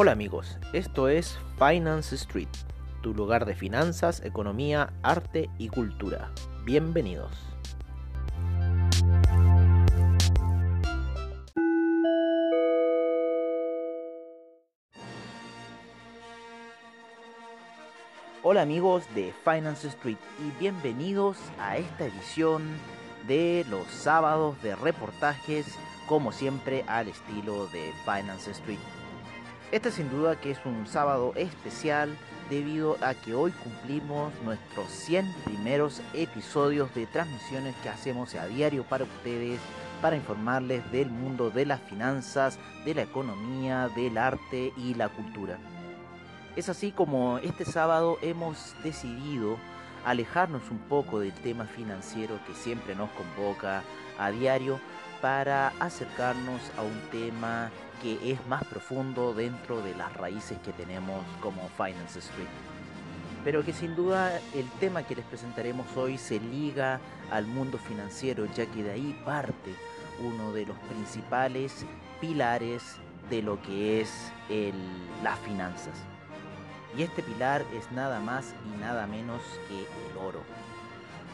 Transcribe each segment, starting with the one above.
Hola amigos, esto es Finance Street, tu lugar de finanzas, economía, arte y cultura. Bienvenidos. Hola amigos de Finance Street y bienvenidos a esta edición de los sábados de reportajes, como siempre al estilo de Finance Street. Este sin duda que es un sábado especial debido a que hoy cumplimos nuestros 100 primeros episodios de transmisiones que hacemos a diario para ustedes para informarles del mundo de las finanzas, de la economía, del arte y la cultura. Es así como este sábado hemos decidido alejarnos un poco del tema financiero que siempre nos convoca a diario para acercarnos a un tema que es más profundo dentro de las raíces que tenemos como Finance Street. Pero que sin duda el tema que les presentaremos hoy se liga al mundo financiero, ya que de ahí parte uno de los principales pilares de lo que es las finanzas. Y este pilar es nada más y nada menos que el oro.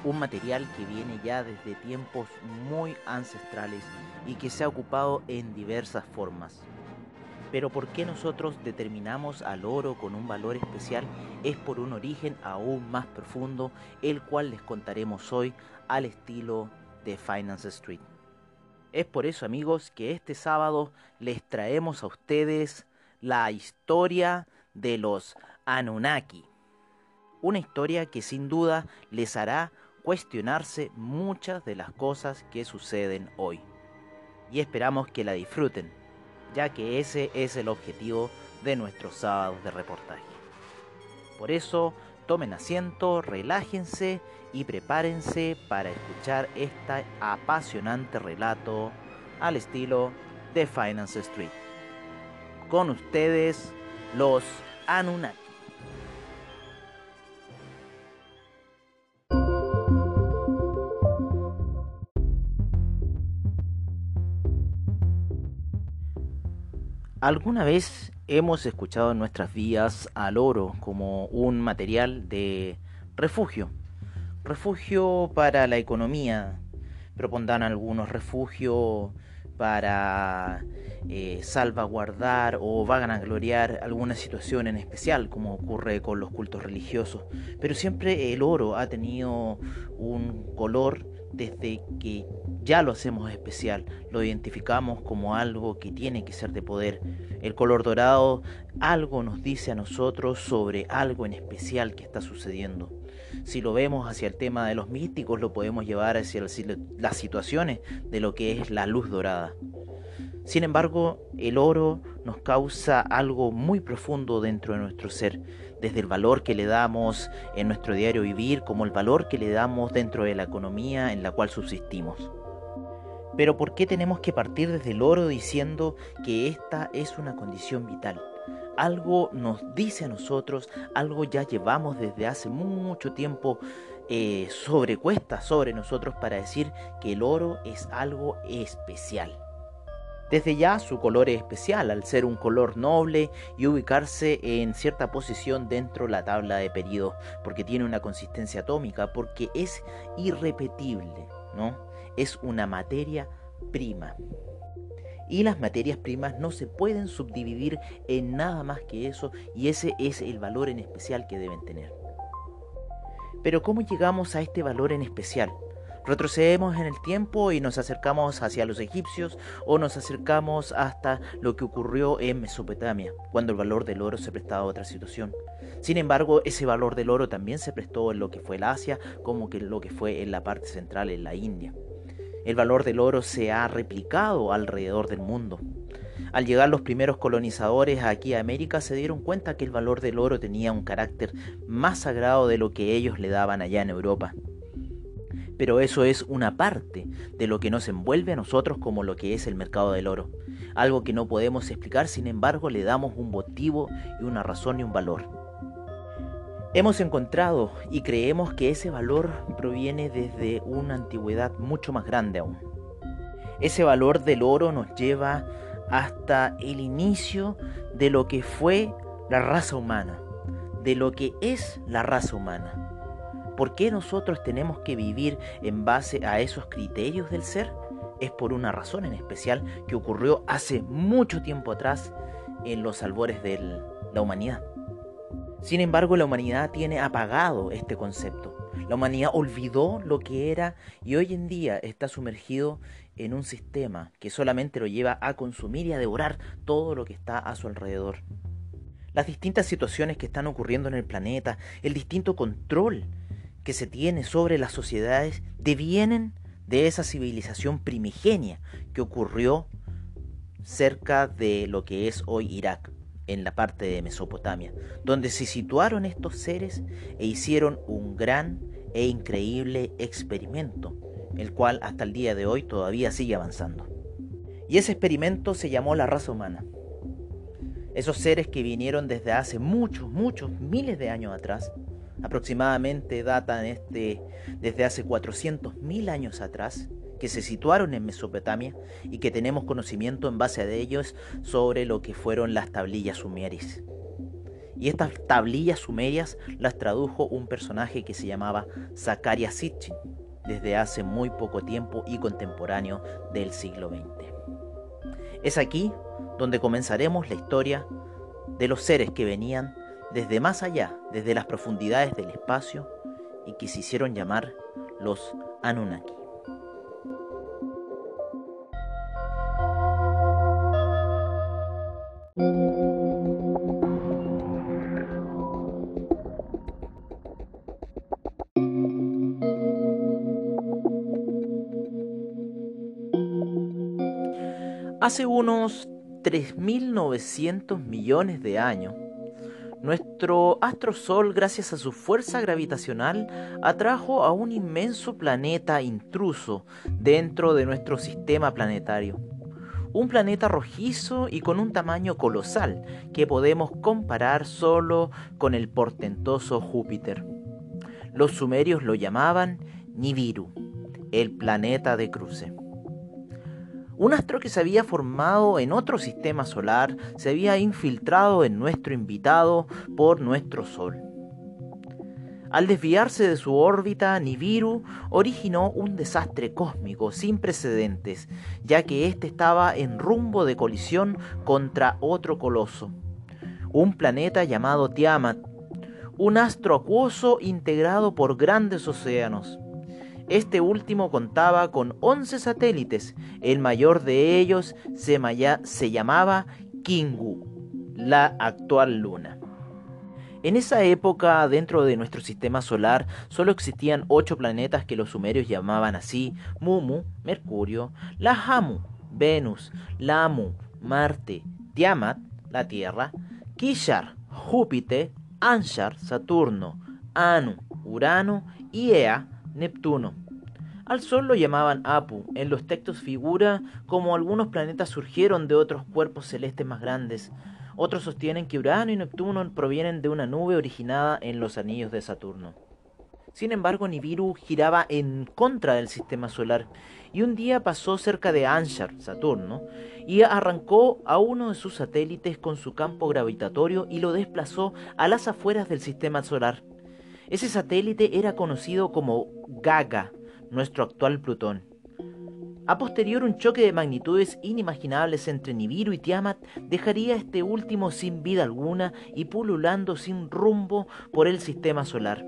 Un material que viene ya desde tiempos muy ancestrales y que se ha ocupado en diversas formas. Pero por qué nosotros determinamos al oro con un valor especial es por un origen aún más profundo, el cual les contaremos hoy al estilo de Finance Street. Es por eso amigos que este sábado les traemos a ustedes la historia de los Anunnaki. Una historia que sin duda les hará cuestionarse muchas de las cosas que suceden hoy. Y esperamos que la disfruten, ya que ese es el objetivo de nuestros sábados de reportaje. Por eso, tomen asiento, relájense y prepárense para escuchar este apasionante relato al estilo de Finance Street. Con ustedes, los Anunnaki. ¿Alguna vez hemos escuchado en nuestras vías al oro como un material de refugio? Refugio para la economía. Propondrán algunos refugio para eh, salvaguardar o van a gloriar alguna situación en especial, como ocurre con los cultos religiosos. Pero siempre el oro ha tenido un color desde que ya lo hacemos especial, lo identificamos como algo que tiene que ser de poder. El color dorado algo nos dice a nosotros sobre algo en especial que está sucediendo. Si lo vemos hacia el tema de los místicos, lo podemos llevar hacia las situaciones de lo que es la luz dorada. Sin embargo, el oro nos causa algo muy profundo dentro de nuestro ser, desde el valor que le damos en nuestro diario vivir como el valor que le damos dentro de la economía en la cual subsistimos. Pero ¿por qué tenemos que partir desde el oro diciendo que esta es una condición vital? Algo nos dice a nosotros, algo ya llevamos desde hace mucho tiempo eh, sobre cuesta sobre nosotros para decir que el oro es algo especial. Desde ya su color es especial al ser un color noble y ubicarse en cierta posición dentro de la tabla de periodo, porque tiene una consistencia atómica, porque es irrepetible, ¿no? Es una materia prima. Y las materias primas no se pueden subdividir en nada más que eso y ese es el valor en especial que deben tener. Pero ¿cómo llegamos a este valor en especial? Retrocedemos en el tiempo y nos acercamos hacia los egipcios o nos acercamos hasta lo que ocurrió en Mesopotamia, cuando el valor del oro se prestaba a otra situación. Sin embargo, ese valor del oro también se prestó en lo que fue el Asia, como que lo que fue en la parte central, en la India. El valor del oro se ha replicado alrededor del mundo. Al llegar los primeros colonizadores aquí a América se dieron cuenta que el valor del oro tenía un carácter más sagrado de lo que ellos le daban allá en Europa. Pero eso es una parte de lo que nos envuelve a nosotros como lo que es el mercado del oro. Algo que no podemos explicar, sin embargo le damos un motivo y una razón y un valor. Hemos encontrado y creemos que ese valor proviene desde una antigüedad mucho más grande aún. Ese valor del oro nos lleva hasta el inicio de lo que fue la raza humana, de lo que es la raza humana. ¿Por qué nosotros tenemos que vivir en base a esos criterios del ser? Es por una razón en especial que ocurrió hace mucho tiempo atrás en los albores de la humanidad. Sin embargo, la humanidad tiene apagado este concepto. La humanidad olvidó lo que era y hoy en día está sumergido en un sistema que solamente lo lleva a consumir y a devorar todo lo que está a su alrededor. Las distintas situaciones que están ocurriendo en el planeta, el distinto control que se tiene sobre las sociedades, devienen de esa civilización primigenia que ocurrió cerca de lo que es hoy Irak, en la parte de Mesopotamia, donde se situaron estos seres e hicieron un gran e increíble experimento, el cual hasta el día de hoy todavía sigue avanzando. Y ese experimento se llamó la raza humana. Esos seres que vinieron desde hace muchos, muchos miles de años atrás, aproximadamente datan este, desde hace 400.000 años atrás, que se situaron en Mesopotamia y que tenemos conocimiento en base a ellos sobre lo que fueron las tablillas sumerias. Y estas tablillas sumerias las tradujo un personaje que se llamaba Zakaria Sitchin desde hace muy poco tiempo y contemporáneo del siglo XX. Es aquí donde comenzaremos la historia de los seres que venían desde más allá, desde las profundidades del espacio y que se hicieron llamar los Anunnaki. Hace unos 3.900 millones de años, nuestro astro Sol, gracias a su fuerza gravitacional, atrajo a un inmenso planeta intruso dentro de nuestro sistema planetario. Un planeta rojizo y con un tamaño colosal que podemos comparar solo con el portentoso Júpiter. Los sumerios lo llamaban Nibiru, el planeta de cruce. Un astro que se había formado en otro sistema solar se había infiltrado en nuestro invitado por nuestro Sol. Al desviarse de su órbita, Nibiru originó un desastre cósmico sin precedentes, ya que éste estaba en rumbo de colisión contra otro coloso, un planeta llamado Tiamat, un astro acuoso integrado por grandes océanos. Este último contaba con 11 satélites, el mayor de ellos se, se llamaba Kingu, la actual luna. En esa época, dentro de nuestro sistema solar, solo existían ocho planetas que los sumerios llamaban así: Mumu, Mercurio, Lahamu, Venus, Lamu, Marte, Tiamat, la Tierra, Kishar, Júpiter, Anshar, Saturno, Anu, Urano y Ea, Neptuno. Al Sol lo llamaban Apu. En los textos figura como algunos planetas surgieron de otros cuerpos celestes más grandes. Otros sostienen que Urano y Neptuno provienen de una nube originada en los anillos de Saturno. Sin embargo, Nibiru giraba en contra del sistema solar y un día pasó cerca de Anshar, Saturno, y arrancó a uno de sus satélites con su campo gravitatorio y lo desplazó a las afueras del sistema solar. Ese satélite era conocido como Gaga, nuestro actual Plutón. A posterior, un choque de magnitudes inimaginables entre Nibiru y Tiamat dejaría este último sin vida alguna y pululando sin rumbo por el sistema solar.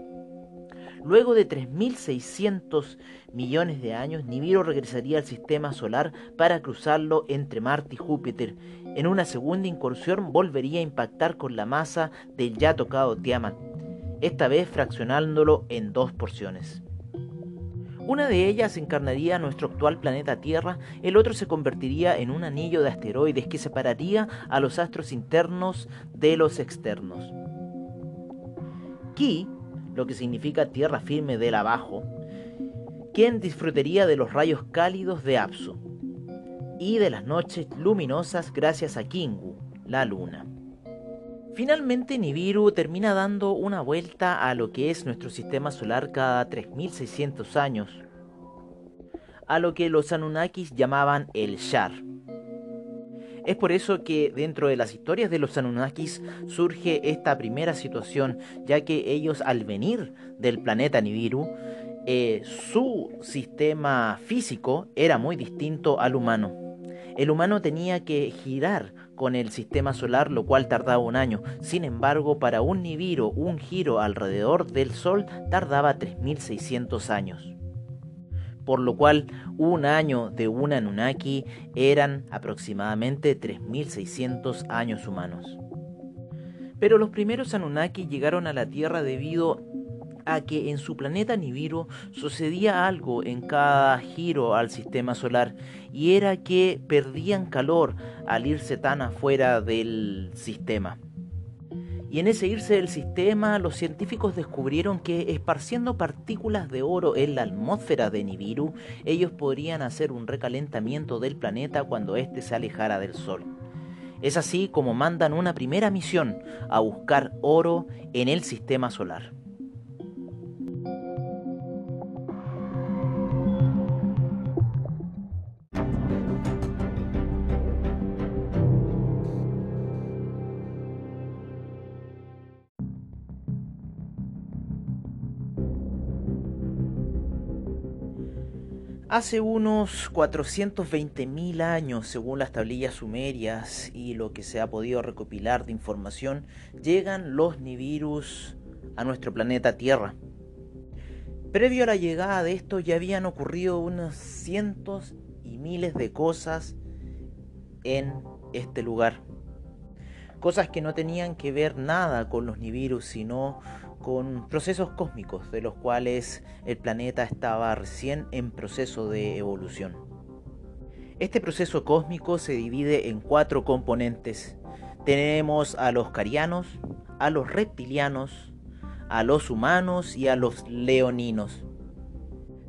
Luego de 3.600 millones de años, Nibiru regresaría al sistema solar para cruzarlo entre Marte y Júpiter. En una segunda incursión volvería a impactar con la masa del ya tocado Tiamat esta vez fraccionándolo en dos porciones. Una de ellas encarnaría nuestro actual planeta Tierra, el otro se convertiría en un anillo de asteroides que separaría a los astros internos de los externos. Ki, lo que significa tierra firme del abajo, quien disfrutaría de los rayos cálidos de Apsu y de las noches luminosas gracias a Kingu, la luna. Finalmente Nibiru termina dando una vuelta a lo que es nuestro sistema solar cada 3600 años, a lo que los Anunnakis llamaban el Shar. Es por eso que dentro de las historias de los Anunnakis surge esta primera situación, ya que ellos al venir del planeta Nibiru, eh, su sistema físico era muy distinto al humano. El humano tenía que girar con el sistema solar, lo cual tardaba un año. Sin embargo, para un Nibiru, un giro alrededor del Sol tardaba 3600 años por lo cual un año de un Anunnaki eran aproximadamente 3600 años humanos. Pero los primeros Anunnaki llegaron a la Tierra debido a que en su planeta Nibiru sucedía algo en cada giro al sistema solar y era que perdían calor al irse tan afuera del sistema. Y en ese irse del sistema, los científicos descubrieron que esparciendo partículas de oro en la atmósfera de Nibiru, ellos podrían hacer un recalentamiento del planeta cuando éste se alejara del Sol. Es así como mandan una primera misión a buscar oro en el sistema solar. Hace unos 420.000 años, según las tablillas sumerias y lo que se ha podido recopilar de información, llegan los Nibiru a nuestro planeta Tierra. Previo a la llegada de estos ya habían ocurrido unos cientos y miles de cosas en este lugar. Cosas que no tenían que ver nada con los Nibiru, sino con procesos cósmicos de los cuales el planeta estaba recién en proceso de evolución. Este proceso cósmico se divide en cuatro componentes. Tenemos a los carianos, a los reptilianos, a los humanos y a los leoninos.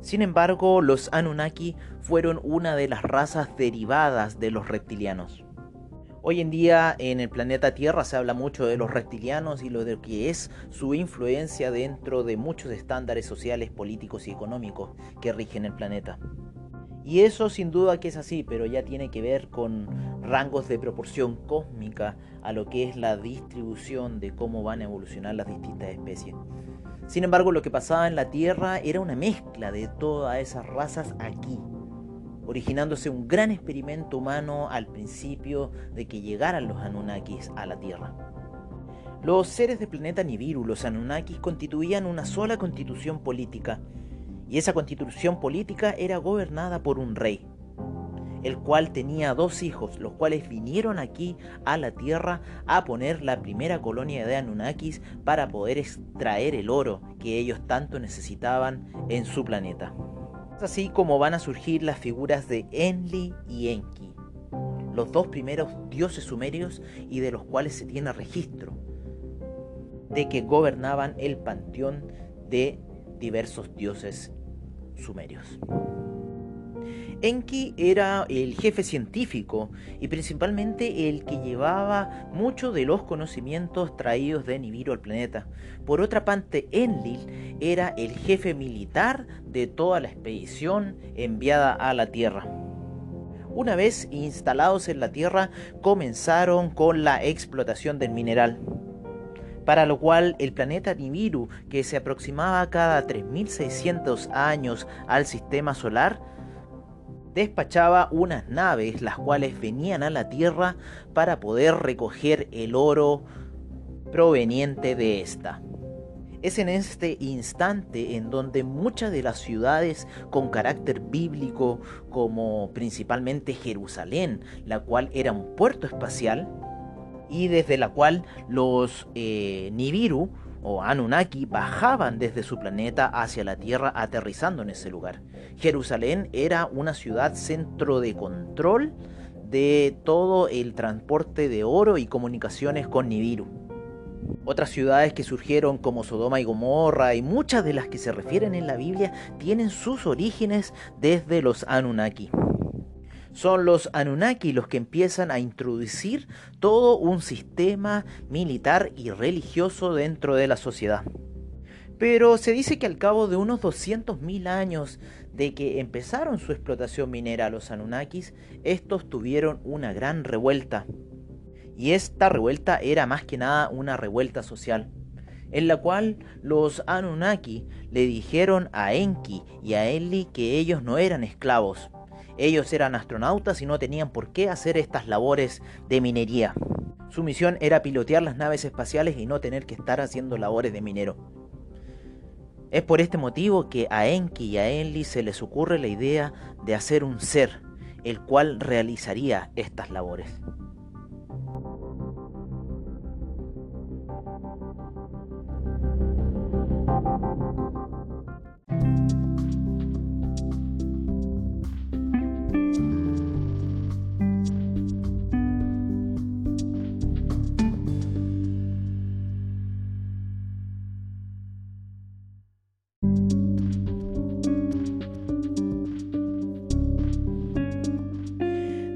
Sin embargo, los Anunnaki fueron una de las razas derivadas de los reptilianos. Hoy en día en el planeta Tierra se habla mucho de los reptilianos y lo de que es su influencia dentro de muchos estándares sociales, políticos y económicos que rigen el planeta. Y eso sin duda que es así, pero ya tiene que ver con rangos de proporción cósmica a lo que es la distribución de cómo van a evolucionar las distintas especies. Sin embargo, lo que pasaba en la Tierra era una mezcla de todas esas razas aquí, originándose un gran experimento humano al principio de que llegaran los Anunnakis a la Tierra. Los seres del planeta Nibiru, los Anunnakis, constituían una sola constitución política, y esa constitución política era gobernada por un rey, el cual tenía dos hijos, los cuales vinieron aquí a la Tierra a poner la primera colonia de Anunnakis para poder extraer el oro que ellos tanto necesitaban en su planeta así como van a surgir las figuras de Enli y Enki, los dos primeros dioses sumerios y de los cuales se tiene registro de que gobernaban el panteón de diversos dioses sumerios. Enki era el jefe científico y principalmente el que llevaba muchos de los conocimientos traídos de Nibiru al planeta. Por otra parte, Enlil era el jefe militar de toda la expedición enviada a la Tierra. Una vez instalados en la Tierra, comenzaron con la explotación del mineral para lo cual el planeta Nibiru, que se aproximaba cada 3600 años al sistema solar, despachaba unas naves las cuales venían a la Tierra para poder recoger el oro proveniente de esta. Es en este instante en donde muchas de las ciudades con carácter bíblico, como principalmente Jerusalén, la cual era un puerto espacial, y desde la cual los eh, Nibiru o Anunnaki bajaban desde su planeta hacia la Tierra aterrizando en ese lugar. Jerusalén era una ciudad centro de control de todo el transporte de oro y comunicaciones con Nibiru. Otras ciudades que surgieron como Sodoma y Gomorra y muchas de las que se refieren en la Biblia tienen sus orígenes desde los Anunnaki. Son los Anunnaki los que empiezan a introducir todo un sistema militar y religioso dentro de la sociedad. Pero se dice que al cabo de unos 200.000 años de que empezaron su explotación minera los Anunnakis, estos tuvieron una gran revuelta. Y esta revuelta era más que nada una revuelta social, en la cual los Anunnaki le dijeron a Enki y a Enli que ellos no eran esclavos, ellos eran astronautas y no tenían por qué hacer estas labores de minería. Su misión era pilotear las naves espaciales y no tener que estar haciendo labores de minero. Es por este motivo que a Enki y a Enli se les ocurre la idea de hacer un ser, el cual realizaría estas labores.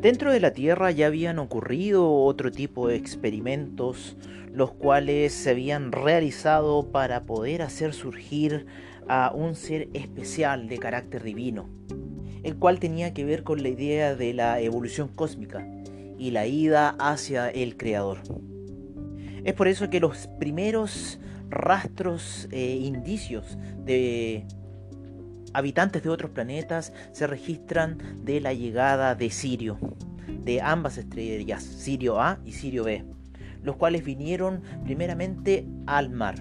Dentro de la Tierra ya habían ocurrido otro tipo de experimentos, los cuales se habían realizado para poder hacer surgir a un ser especial de carácter divino, el cual tenía que ver con la idea de la evolución cósmica y la ida hacia el Creador. Es por eso que los primeros rastros e indicios de habitantes de otros planetas se registran de la llegada de Sirio, de ambas estrellas, Sirio A y Sirio B, los cuales vinieron primeramente al mar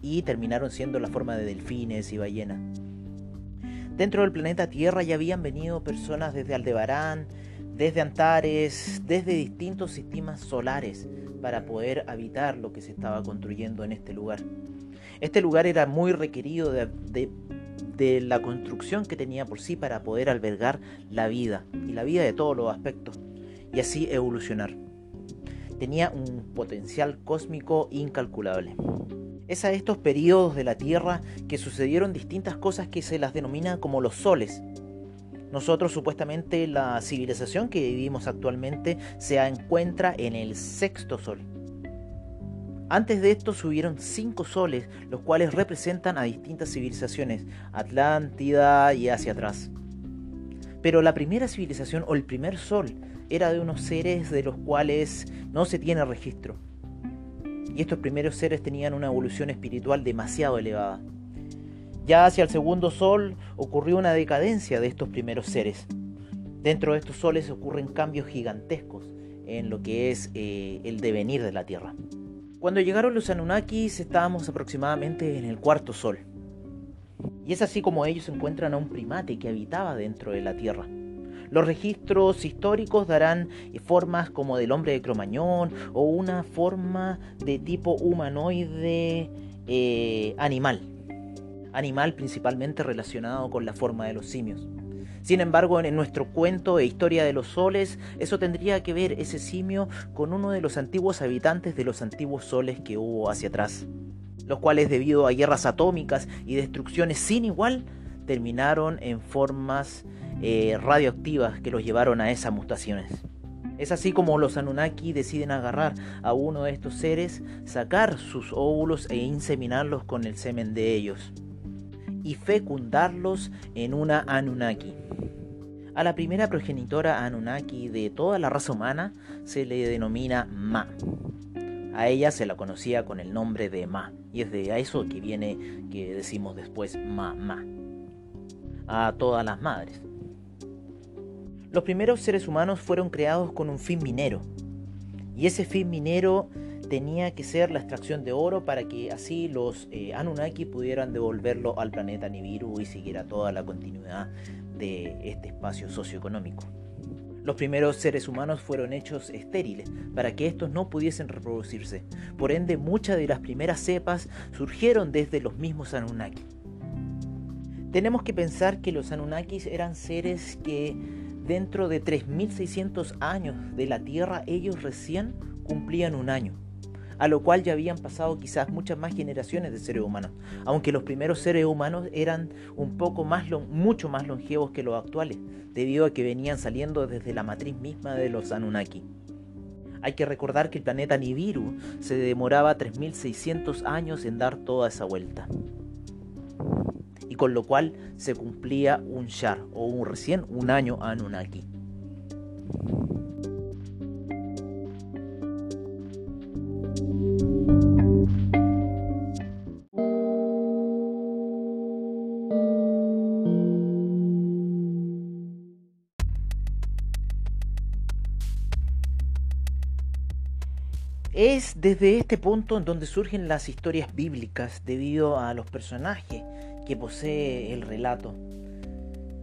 y terminaron siendo la forma de delfines y ballenas. Dentro del planeta Tierra ya habían venido personas desde Aldebarán, desde Antares, desde distintos sistemas solares para poder habitar lo que se estaba construyendo en este lugar. Este lugar era muy requerido de, de de la construcción que tenía por sí para poder albergar la vida y la vida de todos los aspectos y así evolucionar. Tenía un potencial cósmico incalculable. Es a estos periodos de la Tierra que sucedieron distintas cosas que se las denomina como los soles. Nosotros supuestamente la civilización que vivimos actualmente se encuentra en el sexto sol. Antes de esto subieron cinco soles, los cuales representan a distintas civilizaciones, Atlántida y hacia atrás. Pero la primera civilización o el primer sol era de unos seres de los cuales no se tiene registro. Y estos primeros seres tenían una evolución espiritual demasiado elevada. Ya hacia el segundo sol ocurrió una decadencia de estos primeros seres. Dentro de estos soles ocurren cambios gigantescos en lo que es eh, el devenir de la Tierra. Cuando llegaron los Anunnakis estábamos aproximadamente en el cuarto sol. Y es así como ellos encuentran a un primate que habitaba dentro de la Tierra. Los registros históricos darán formas como del hombre de Cromañón o una forma de tipo humanoide eh, animal. Animal principalmente relacionado con la forma de los simios. Sin embargo, en nuestro cuento e historia de los soles, eso tendría que ver ese simio con uno de los antiguos habitantes de los antiguos soles que hubo hacia atrás, los cuales debido a guerras atómicas y destrucciones sin igual, terminaron en formas eh, radioactivas que los llevaron a esas mutaciones. Es así como los Anunnaki deciden agarrar a uno de estos seres, sacar sus óvulos e inseminarlos con el semen de ellos y fecundarlos en una Anunnaki. A la primera progenitora Anunnaki de toda la raza humana se le denomina Ma. A ella se la conocía con el nombre de Ma, y es de eso que viene que decimos después Ma Ma. A todas las madres. Los primeros seres humanos fueron creados con un fin minero, y ese fin minero tenía que ser la extracción de oro para que así los eh, Anunnaki pudieran devolverlo al planeta Nibiru y siguiera toda la continuidad de este espacio socioeconómico. Los primeros seres humanos fueron hechos estériles para que estos no pudiesen reproducirse. Por ende, muchas de las primeras cepas surgieron desde los mismos Anunnaki. Tenemos que pensar que los Anunnakis eran seres que dentro de 3600 años de la Tierra ellos recién cumplían un año a lo cual ya habían pasado quizás muchas más generaciones de seres humanos, aunque los primeros seres humanos eran un poco más, mucho más longevos que los actuales, debido a que venían saliendo desde la matriz misma de los Anunnaki. Hay que recordar que el planeta Nibiru se demoraba 3600 años en dar toda esa vuelta. y con lo cual se cumplía un Shar o un recién un año Anunnaki. Es desde este punto en donde surgen las historias bíblicas debido a los personajes que posee el relato.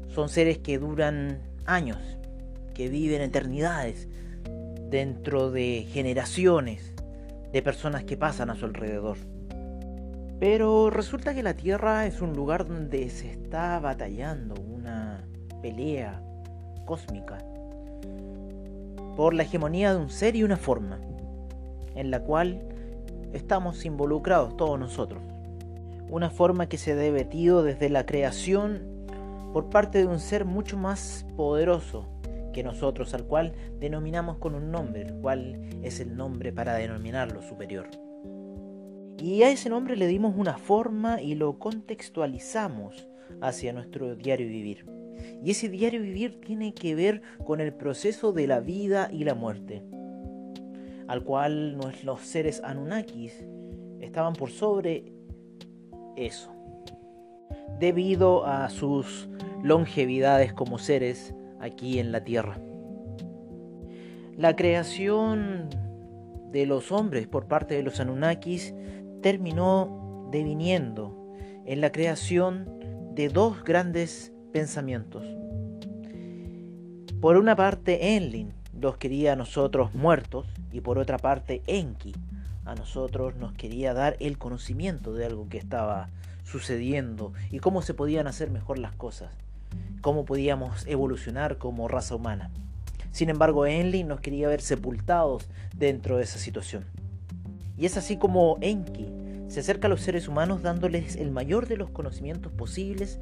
Son seres que duran años, que viven eternidades dentro de generaciones de personas que pasan a su alrededor. Pero resulta que la Tierra es un lugar donde se está batallando una pelea cósmica por la hegemonía de un ser y una forma en la cual estamos involucrados todos nosotros. Una forma que se ha debatido desde la creación por parte de un ser mucho más poderoso que nosotros, al cual denominamos con un nombre, el cual es el nombre para denominar lo superior. Y a ese nombre le dimos una forma y lo contextualizamos hacia nuestro diario vivir. Y ese diario vivir tiene que ver con el proceso de la vida y la muerte al cual los seres Anunnakis estaban por sobre eso. Debido a sus longevidades como seres aquí en la Tierra. La creación de los hombres por parte de los Anunnakis terminó deviniendo en la creación de dos grandes pensamientos. Por una parte, Enlil, los quería a nosotros muertos y por otra parte Enki a nosotros nos quería dar el conocimiento de algo que estaba sucediendo y cómo se podían hacer mejor las cosas, cómo podíamos evolucionar como raza humana. Sin embargo, Enlil nos quería ver sepultados dentro de esa situación. Y es así como Enki se acerca a los seres humanos dándoles el mayor de los conocimientos posibles,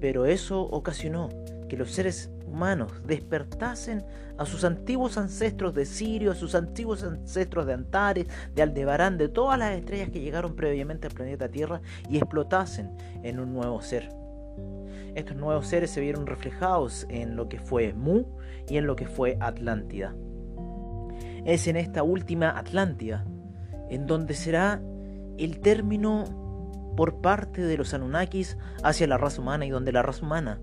pero eso ocasionó que los seres humanos despertasen a sus antiguos ancestros de Sirio, a sus antiguos ancestros de Antares, de Aldebarán, de todas las estrellas que llegaron previamente al planeta Tierra y explotasen en un nuevo ser. Estos nuevos seres se vieron reflejados en lo que fue Mu y en lo que fue Atlántida. Es en esta última Atlántida en donde será el término por parte de los Anunnakis hacia la raza humana y donde la raza humana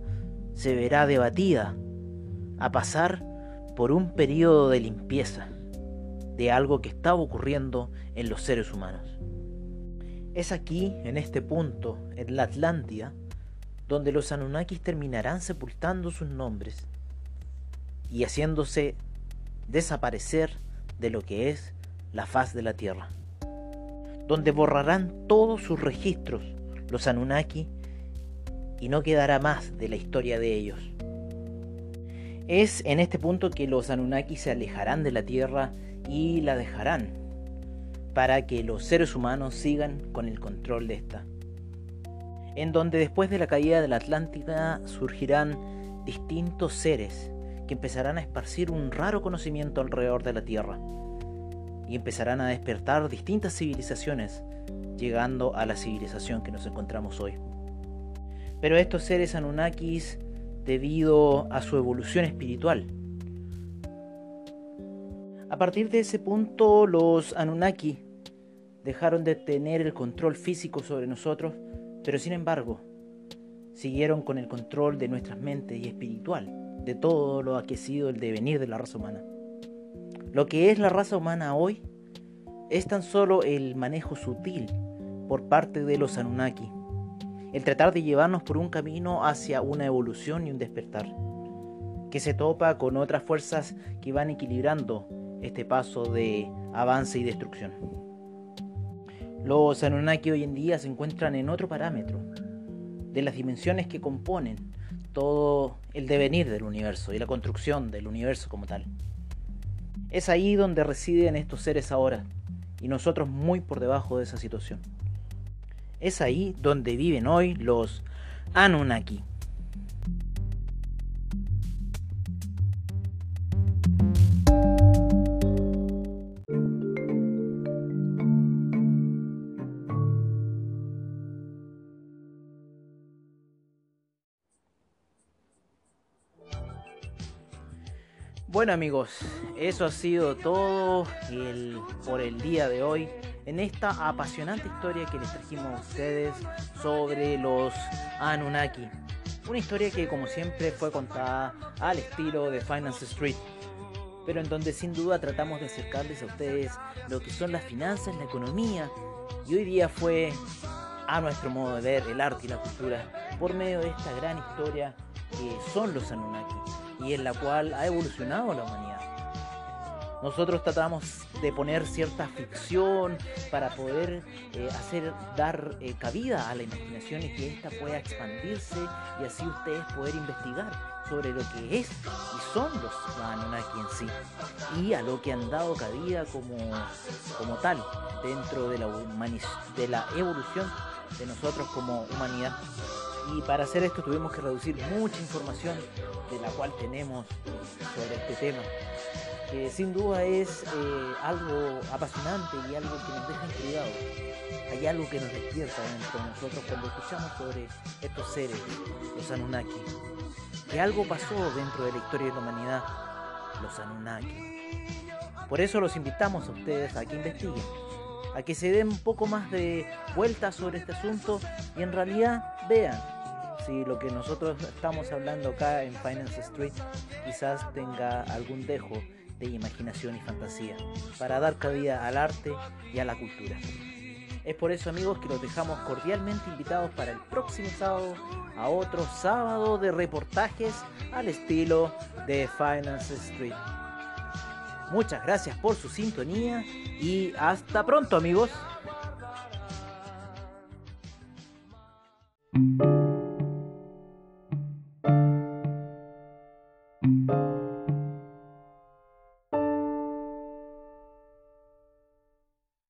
se verá debatida a pasar por un periodo de limpieza de algo que estaba ocurriendo en los seres humanos. Es aquí, en este punto, en la Atlántida, donde los Anunnakis terminarán sepultando sus nombres y haciéndose desaparecer de lo que es la faz de la Tierra, donde borrarán todos sus registros los Anunnaki y no quedará más de la historia de ellos. Es en este punto que los Anunnaki se alejarán de la Tierra y la dejarán para que los seres humanos sigan con el control de esta. En donde después de la caída de la Atlántida surgirán distintos seres que empezarán a esparcir un raro conocimiento alrededor de la Tierra y empezarán a despertar distintas civilizaciones, llegando a la civilización que nos encontramos hoy. Pero estos seres Anunnakis, debido a su evolución espiritual, a partir de ese punto los Anunnaki dejaron de tener el control físico sobre nosotros, pero sin embargo siguieron con el control de nuestras mentes y espiritual, de todo lo que ha sido el devenir de la raza humana. Lo que es la raza humana hoy es tan solo el manejo sutil por parte de los Anunnaki el tratar de llevarnos por un camino hacia una evolución y un despertar, que se topa con otras fuerzas que van equilibrando este paso de avance y destrucción. Los Anunnaki hoy en día se encuentran en otro parámetro de las dimensiones que componen todo el devenir del universo y la construcción del universo como tal. Es ahí donde residen estos seres ahora y nosotros muy por debajo de esa situación. Es ahí donde viven hoy los Anunnaki. Bueno amigos, eso ha sido todo por el día de hoy en esta apasionante historia que les trajimos a ustedes sobre los Anunnaki. Una historia que como siempre fue contada al estilo de Finance Street, pero en donde sin duda tratamos de acercarles a ustedes lo que son las finanzas, la economía, y hoy día fue a nuestro modo de ver el arte y la cultura por medio de esta gran historia que son los Anunnaki y en la cual ha evolucionado la humanidad. Nosotros tratamos de poner cierta ficción para poder eh, hacer dar eh, cabida a la imaginación y que ésta pueda expandirse y así ustedes poder investigar sobre lo que es y son los Anunnaki en sí y a lo que han dado cabida como, como tal dentro de la, de la evolución de nosotros como humanidad. Y para hacer esto tuvimos que reducir mucha información de la cual tenemos sobre este tema, que sin duda es eh, algo apasionante y algo que nos deja intrigados. Hay algo que nos despierta dentro de nosotros cuando escuchamos sobre estos seres, los Anunnaki. Que algo pasó dentro de la historia de la humanidad, los Anunnaki. Por eso los invitamos a ustedes a que investiguen, a que se den un poco más de vuelta sobre este asunto y en realidad vean si lo que nosotros estamos hablando acá en Finance Street quizás tenga algún dejo de imaginación y fantasía para dar cabida al arte y a la cultura. Es por eso amigos que los dejamos cordialmente invitados para el próximo sábado a otro sábado de reportajes al estilo de Finance Street. Muchas gracias por su sintonía y hasta pronto amigos.